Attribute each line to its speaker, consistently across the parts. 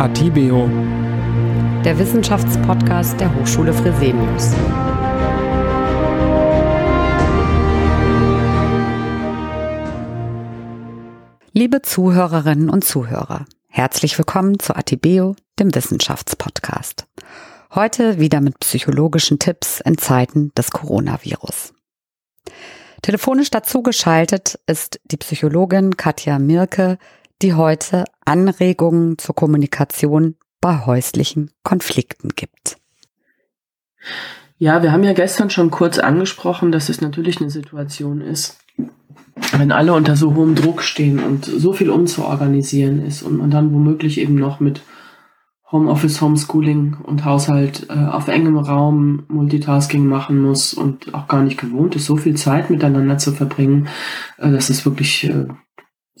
Speaker 1: Atibeo,
Speaker 2: der Wissenschaftspodcast der Hochschule Fresenius. Liebe Zuhörerinnen und Zuhörer, herzlich willkommen zu Atibeo, dem Wissenschaftspodcast. Heute wieder mit psychologischen Tipps in Zeiten des Coronavirus. Telefonisch dazu geschaltet ist die Psychologin Katja Mirke, die heute Anregungen zur Kommunikation bei häuslichen Konflikten gibt.
Speaker 3: Ja, wir haben ja gestern schon kurz angesprochen, dass es natürlich eine Situation ist, wenn alle unter so hohem Druck stehen und so viel umzuorganisieren ist und man dann womöglich eben noch mit Homeoffice, Homeschooling und Haushalt äh, auf engem Raum Multitasking machen muss und auch gar nicht gewohnt ist, so viel Zeit miteinander zu verbringen, äh, dass es wirklich äh,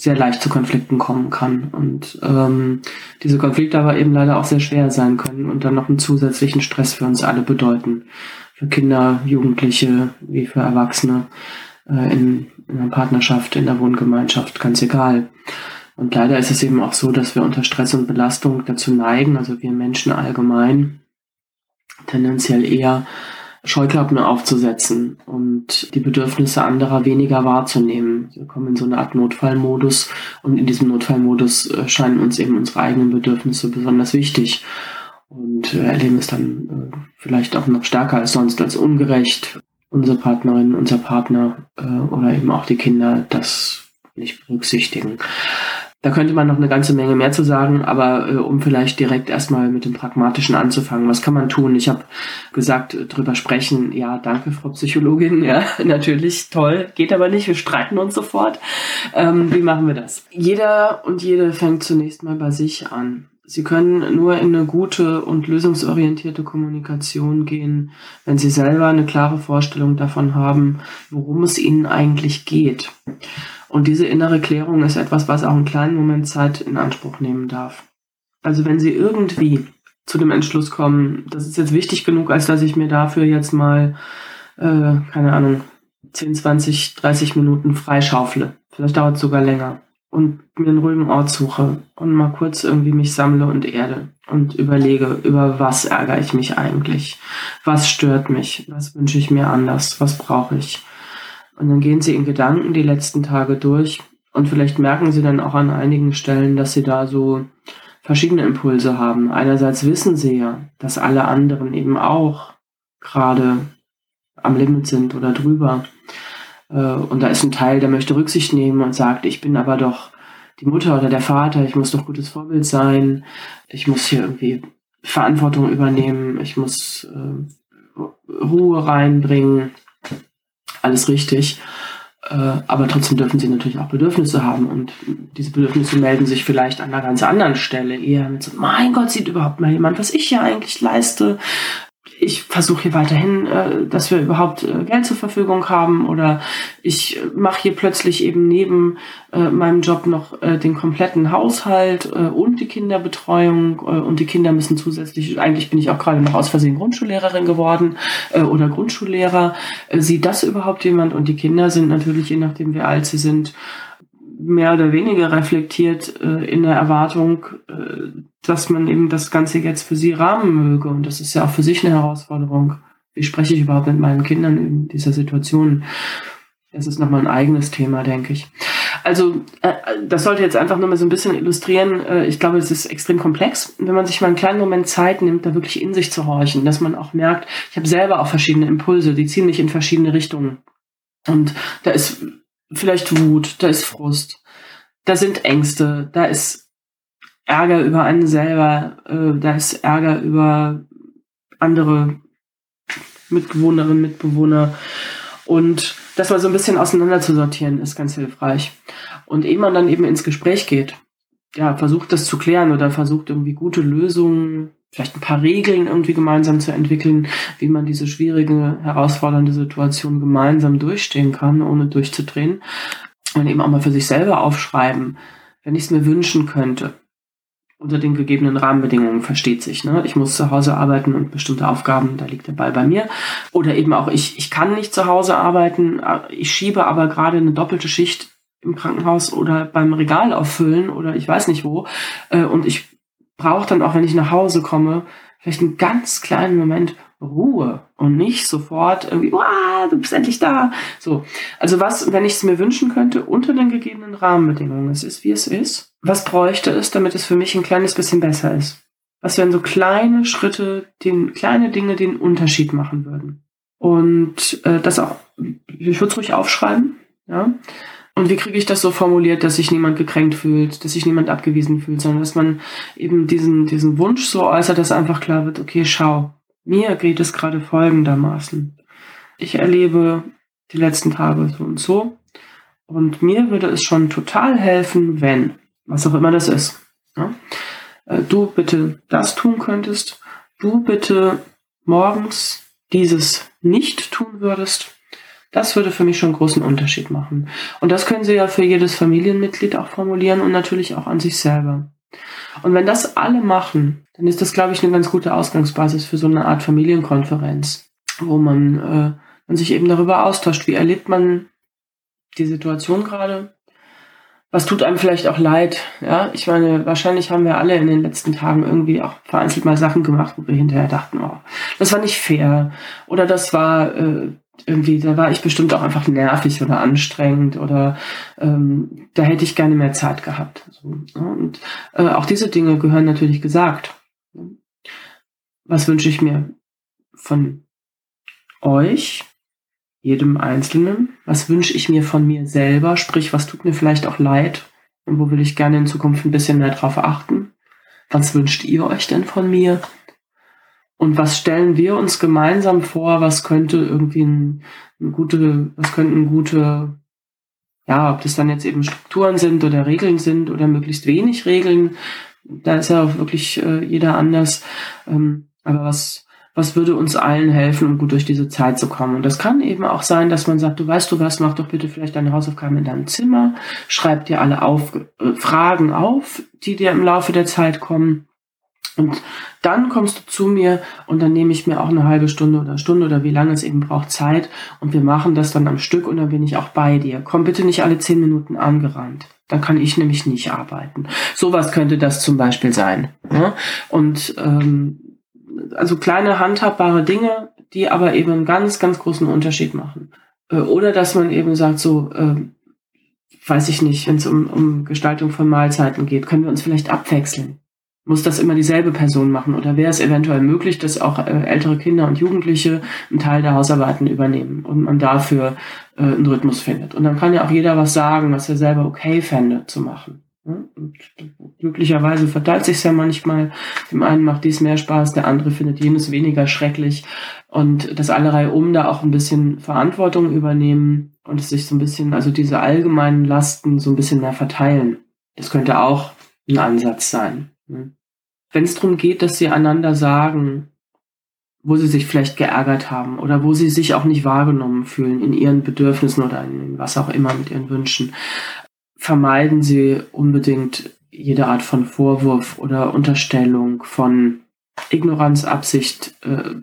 Speaker 3: sehr leicht zu Konflikten kommen kann. Und ähm, diese Konflikte aber eben leider auch sehr schwer sein können und dann noch einen zusätzlichen Stress für uns alle bedeuten. Für Kinder, Jugendliche wie für Erwachsene äh, in, in einer Partnerschaft, in der Wohngemeinschaft, ganz egal. Und leider ist es eben auch so, dass wir unter Stress und Belastung dazu neigen, also wir Menschen allgemein tendenziell eher Scheuklappen aufzusetzen und die Bedürfnisse anderer weniger wahrzunehmen. Wir kommen in so eine Art Notfallmodus und in diesem Notfallmodus äh, scheinen uns eben unsere eigenen Bedürfnisse besonders wichtig und äh, erleben es dann äh, vielleicht auch noch stärker als sonst als ungerecht. Unsere Partnerin, unser Partner oder eben auch die Kinder das nicht berücksichtigen. Da könnte man noch eine ganze Menge mehr zu sagen, aber äh, um vielleicht direkt erstmal mit dem Pragmatischen anzufangen, was kann man tun? Ich habe gesagt, äh, drüber sprechen, ja, danke, Frau Psychologin, ja, natürlich, toll, geht aber nicht, wir streiten uns sofort. Ähm, wie machen wir das? Jeder und jede fängt zunächst mal bei sich an. Sie können nur in eine gute und lösungsorientierte Kommunikation gehen, wenn Sie selber eine klare Vorstellung davon haben, worum es Ihnen eigentlich geht. Und diese innere Klärung ist etwas, was auch einen kleinen Moment Zeit in Anspruch nehmen darf. Also wenn Sie irgendwie zu dem Entschluss kommen, das ist jetzt wichtig genug, als dass ich mir dafür jetzt mal, äh, keine Ahnung, 10, 20, 30 Minuten freischaufle. Vielleicht dauert es sogar länger. Und mir einen ruhigen Ort suche und mal kurz irgendwie mich sammle und erde und überlege, über was ärgere ich mich eigentlich? Was stört mich? Was wünsche ich mir anders? Was brauche ich? Und dann gehen sie in Gedanken die letzten Tage durch und vielleicht merken sie dann auch an einigen Stellen, dass sie da so verschiedene Impulse haben. Einerseits wissen sie ja, dass alle anderen eben auch gerade am Limit sind oder drüber. Äh, und da ist ein Teil, der möchte Rücksicht nehmen und sagt, ich bin aber doch die Mutter oder der Vater, ich muss doch gutes Vorbild sein, ich muss hier irgendwie Verantwortung übernehmen, ich muss äh, Ruhe reinbringen alles richtig. Äh, aber trotzdem dürfen sie natürlich auch Bedürfnisse haben und diese Bedürfnisse melden sich vielleicht an einer ganz anderen Stelle eher mit so, mein Gott, sieht überhaupt mal jemand, was ich hier eigentlich leiste? Ich versuche hier weiterhin, äh, dass wir überhaupt äh, Geld zur Verfügung haben oder ich mache hier plötzlich eben neben äh, meinem Job noch äh, den kompletten Haushalt äh, und die Kinderbetreuung äh, und die Kinder müssen zusätzlich, eigentlich bin ich auch gerade noch aus Versehen Grundschullehrerin geworden äh, oder Grundschullehrer. Äh, sieht das überhaupt jemand? Und die Kinder sind natürlich, je nachdem wie alt sie sind, mehr oder weniger reflektiert äh, in der Erwartung, äh, dass man eben das Ganze jetzt für sie rahmen möge. Und das ist ja auch für sich eine Herausforderung. Wie spreche ich überhaupt mit meinen Kindern in dieser Situation? Das ist nochmal ein eigenes Thema, denke ich. Also, äh, das sollte jetzt einfach nur mal so ein bisschen illustrieren. Äh, ich glaube, es ist extrem komplex. Wenn man sich mal einen kleinen Moment Zeit nimmt, da wirklich in sich zu horchen, dass man auch merkt, ich habe selber auch verschiedene Impulse, die ziehen mich in verschiedene Richtungen. Und da ist vielleicht Wut, da ist Frust, da sind Ängste, da ist Ärger über einen selber, äh, da ist Ärger über andere Mitbewohnerinnen, Mitbewohner. Und das mal so ein bisschen auseinander zu sortieren, ist ganz hilfreich. Und ehe man dann eben ins Gespräch geht, ja, versucht das zu klären oder versucht irgendwie gute Lösungen, vielleicht ein paar Regeln irgendwie gemeinsam zu entwickeln, wie man diese schwierige, herausfordernde Situation gemeinsam durchstehen kann, ohne durchzudrehen. Und eben auch mal für sich selber aufschreiben, wenn ich es mir wünschen könnte. Unter den gegebenen Rahmenbedingungen versteht sich. Ne? Ich muss zu Hause arbeiten und bestimmte Aufgaben, da liegt der Ball bei mir. Oder eben auch ich, ich kann nicht zu Hause arbeiten, ich schiebe aber gerade eine doppelte Schicht im Krankenhaus oder beim Regal auffüllen oder ich weiß nicht wo. Äh, und ich brauche dann auch, wenn ich nach Hause komme, vielleicht einen ganz kleinen Moment Ruhe und nicht sofort irgendwie, wow, du bist endlich da. So. Also was, wenn ich es mir wünschen könnte, unter den gegebenen Rahmenbedingungen, es ist wie es ist, was bräuchte es, damit es für mich ein kleines bisschen besser ist? Was wären so kleine Schritte, den, kleine Dinge, die einen Unterschied machen würden? Und äh, das auch, ich würde es ruhig aufschreiben, ja. Und wie kriege ich das so formuliert, dass sich niemand gekränkt fühlt, dass sich niemand abgewiesen fühlt, sondern dass man eben diesen, diesen Wunsch so äußert, dass einfach klar wird, okay, schau, mir geht es gerade folgendermaßen. Ich erlebe die letzten Tage so und so. Und mir würde es schon total helfen, wenn, was auch immer das ist, ja, äh, du bitte das tun könntest, du bitte morgens dieses nicht tun würdest. Das würde für mich schon einen großen Unterschied machen. Und das können Sie ja für jedes Familienmitglied auch formulieren und natürlich auch an sich selber. Und wenn das alle machen, dann ist das, glaube ich, eine ganz gute Ausgangsbasis für so eine Art Familienkonferenz, wo man, äh, man sich eben darüber austauscht, wie erlebt man die Situation gerade, was tut einem vielleicht auch leid, ja. Ich meine, wahrscheinlich haben wir alle in den letzten Tagen irgendwie auch vereinzelt mal Sachen gemacht, wo wir hinterher dachten, oh, das war nicht fair oder das war äh, irgendwie, da war ich bestimmt auch einfach nervig oder anstrengend oder ähm, da hätte ich gerne mehr Zeit gehabt. So, ne? Und äh, auch diese Dinge gehören natürlich gesagt. Was wünsche ich mir von euch, jedem Einzelnen? Was wünsche ich mir von mir selber? Sprich, was tut mir vielleicht auch leid? Und wo will ich gerne in Zukunft ein bisschen mehr drauf achten? Was wünscht ihr euch denn von mir? Und was stellen wir uns gemeinsam vor? Was könnte irgendwie ein, ein gute, was könnten gute, ja, ob das dann jetzt eben Strukturen sind oder Regeln sind oder möglichst wenig Regeln. Da ist ja auch wirklich äh, jeder anders. Ähm, aber was, was würde uns allen helfen, um gut durch diese Zeit zu kommen. Und das kann eben auch sein, dass man sagt, du weißt du was, mach doch bitte vielleicht deine Hausaufgaben in deinem Zimmer, schreib dir alle auf, äh, Fragen auf, die dir im Laufe der Zeit kommen und dann kommst du zu mir und dann nehme ich mir auch eine halbe Stunde oder Stunde oder wie lange es eben braucht Zeit und wir machen das dann am Stück und dann bin ich auch bei dir. Komm bitte nicht alle zehn Minuten angerannt. Dann kann ich nämlich nicht arbeiten. Sowas könnte das zum Beispiel sein. Ne? Und ähm, also kleine handhabbare Dinge, die aber eben einen ganz, ganz großen Unterschied machen. Äh, oder dass man eben sagt, so, äh, weiß ich nicht, wenn es um, um Gestaltung von Mahlzeiten geht, können wir uns vielleicht abwechseln muss das immer dieselbe Person machen oder wäre es eventuell möglich, dass auch äh, ältere Kinder und Jugendliche einen Teil der Hausarbeiten übernehmen und man dafür äh, einen Rhythmus findet. Und dann kann ja auch jeder was sagen, was er selber okay fände zu machen. Und glücklicherweise verteilt sich ja manchmal. Dem einen macht dies mehr Spaß, der andere findet jenes weniger schrecklich. Und dass alle Reihe um da auch ein bisschen Verantwortung übernehmen und sich so ein bisschen, also diese allgemeinen Lasten so ein bisschen mehr verteilen. Das könnte auch ein Ansatz sein. Wenn es darum geht, dass sie einander sagen, wo sie sich vielleicht geärgert haben oder wo sie sich auch nicht wahrgenommen fühlen in ihren Bedürfnissen oder in was auch immer mit ihren Wünschen, vermeiden sie unbedingt jede Art von Vorwurf oder Unterstellung von Ignoranz, Absicht, äh,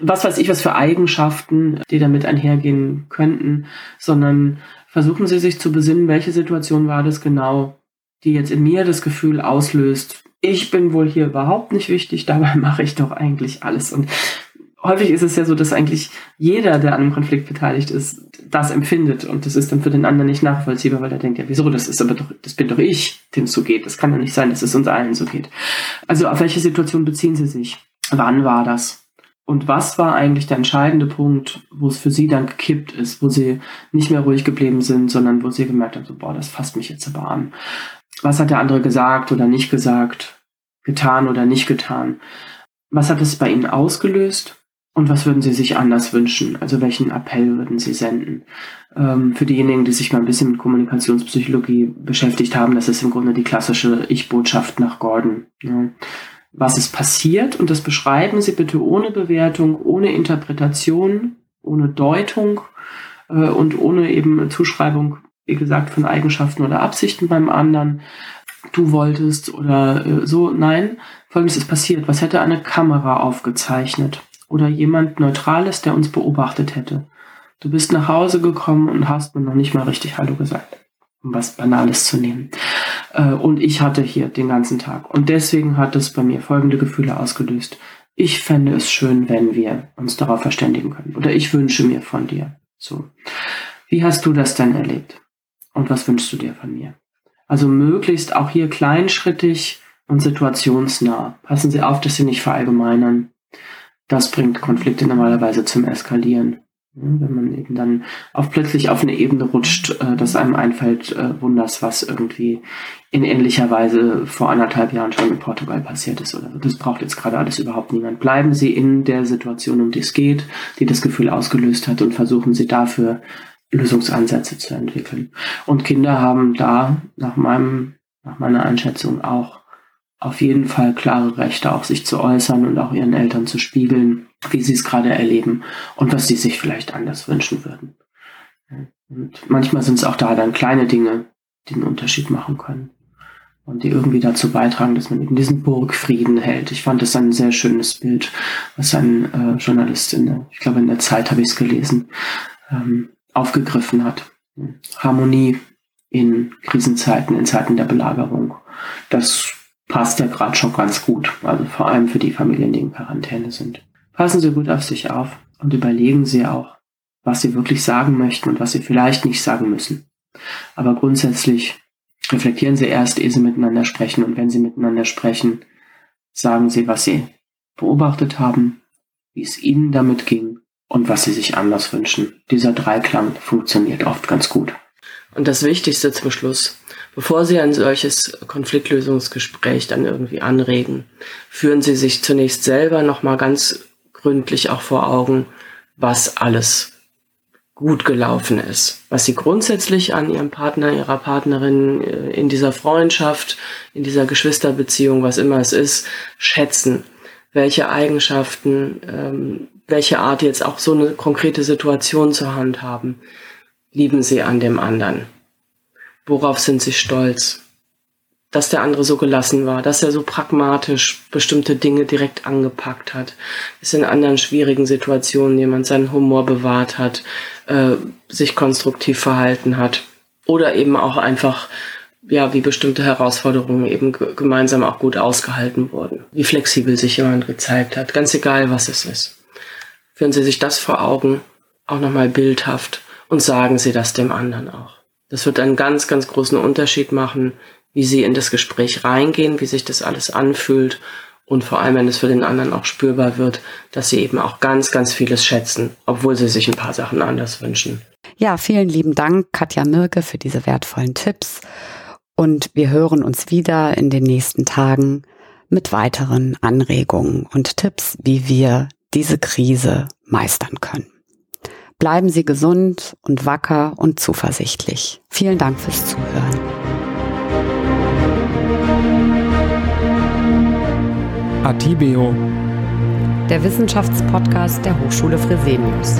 Speaker 3: was weiß ich, was für Eigenschaften, die damit einhergehen könnten, sondern versuchen Sie sich zu besinnen, welche Situation war das genau, die jetzt in mir das Gefühl auslöst, ich bin wohl hier überhaupt nicht wichtig, dabei mache ich doch eigentlich alles. Und häufig ist es ja so, dass eigentlich jeder, der an einem Konflikt beteiligt ist, das empfindet. Und das ist dann für den anderen nicht nachvollziehbar, weil er denkt, ja, wieso, das ist aber doch, das bin doch ich, dem es so geht. Das kann ja nicht sein, dass es uns allen so geht. Also auf welche Situation beziehen Sie sich? Wann war das? Und was war eigentlich der entscheidende Punkt, wo es für Sie dann gekippt ist, wo Sie nicht mehr ruhig geblieben sind, sondern wo Sie gemerkt haben, so, boah, das fasst mich jetzt aber an was hat der andere gesagt oder nicht gesagt, getan oder nicht getan? Was hat es bei Ihnen ausgelöst? Und was würden Sie sich anders wünschen? Also welchen Appell würden Sie senden? Ähm, für diejenigen, die sich mal ein bisschen mit Kommunikationspsychologie beschäftigt haben, das ist im Grunde die klassische Ich-Botschaft nach Gordon. Ja. Was ist passiert? Und das beschreiben Sie bitte ohne Bewertung, ohne Interpretation, ohne Deutung äh, und ohne eben Zuschreibung wie gesagt, von Eigenschaften oder Absichten beim anderen, du wolltest oder äh, so. Nein, folgendes ist passiert. Was hätte eine Kamera aufgezeichnet? Oder jemand Neutrales, der uns beobachtet hätte? Du bist nach Hause gekommen und hast mir noch nicht mal richtig Hallo gesagt, um was Banales zu nehmen. Äh, und ich hatte hier den ganzen Tag. Und deswegen hat es bei mir folgende Gefühle ausgelöst. Ich fände es schön, wenn wir uns darauf verständigen können. Oder ich wünsche mir von dir. So. Wie hast du das denn erlebt? Und was wünschst du dir von mir? Also möglichst auch hier kleinschrittig und situationsnah. Passen Sie auf, dass Sie nicht verallgemeinern. Das bringt Konflikte normalerweise zum Eskalieren. Wenn man eben dann auf plötzlich auf eine Ebene rutscht, äh, dass einem einfällt, äh, wunders, was irgendwie in ähnlicher Weise vor anderthalb Jahren schon in Portugal passiert ist oder so. Das braucht jetzt gerade alles überhaupt niemand. Bleiben Sie in der Situation, um die es geht, die das Gefühl ausgelöst hat und versuchen Sie dafür Lösungsansätze zu entwickeln. Und Kinder haben da nach meinem, nach meiner Einschätzung auch auf jeden Fall klare Rechte, auch sich zu äußern und auch ihren Eltern zu spiegeln, wie sie es gerade erleben und was sie sich vielleicht anders wünschen würden. Und manchmal sind es auch da dann kleine Dinge, die einen Unterschied machen können und die irgendwie dazu beitragen, dass man eben diesen Burgfrieden hält. Ich fand das ein sehr schönes Bild, was ein äh, Journalist in der, ich glaube in der Zeit habe ich es gelesen, ähm, aufgegriffen hat. Harmonie in Krisenzeiten, in Zeiten der Belagerung. Das passt ja gerade schon ganz gut. Also vor allem für die Familien, die in Quarantäne sind. Passen Sie gut auf sich auf und überlegen Sie auch, was Sie wirklich sagen möchten und was Sie vielleicht nicht sagen müssen. Aber grundsätzlich reflektieren Sie erst, ehe Sie miteinander sprechen. Und wenn Sie miteinander sprechen, sagen Sie, was Sie beobachtet haben, wie es Ihnen damit ging und was Sie sich anders wünschen. Dieser Dreiklang funktioniert oft ganz gut.
Speaker 1: Und das Wichtigste zum Schluss, bevor Sie ein solches Konfliktlösungsgespräch dann irgendwie anregen, führen Sie sich zunächst selber nochmal ganz gründlich auch vor Augen, was alles gut gelaufen ist, was Sie grundsätzlich an Ihrem Partner, Ihrer Partnerin äh, in dieser Freundschaft, in dieser Geschwisterbeziehung, was immer es ist, schätzen, welche Eigenschaften, ähm, welche Art jetzt auch so eine konkrete Situation zur Hand haben lieben sie an dem anderen? Worauf sind sie stolz? Dass der andere so gelassen war, dass er so pragmatisch bestimmte Dinge direkt angepackt hat, dass in anderen schwierigen Situationen jemand seinen Humor bewahrt hat, äh, sich konstruktiv verhalten hat oder eben auch einfach ja, wie bestimmte Herausforderungen eben gemeinsam auch gut ausgehalten wurden. Wie flexibel sich jemand gezeigt hat, ganz egal was es ist. Führen Sie sich das vor Augen, auch nochmal bildhaft und sagen Sie das dem anderen auch. Das wird einen ganz, ganz großen Unterschied machen, wie Sie in das Gespräch reingehen, wie sich das alles anfühlt und vor allem, wenn es für den anderen auch spürbar wird, dass Sie eben auch ganz, ganz vieles schätzen, obwohl Sie sich ein paar Sachen anders wünschen.
Speaker 2: Ja, vielen lieben Dank, Katja Mirke, für diese wertvollen Tipps. Und wir hören uns wieder in den nächsten Tagen mit weiteren Anregungen und Tipps, wie wir diese Krise meistern können. Bleiben Sie gesund und wacker und zuversichtlich. Vielen Dank fürs Zuhören.
Speaker 4: Atibeo.
Speaker 2: Der Wissenschaftspodcast der Hochschule Fresenius.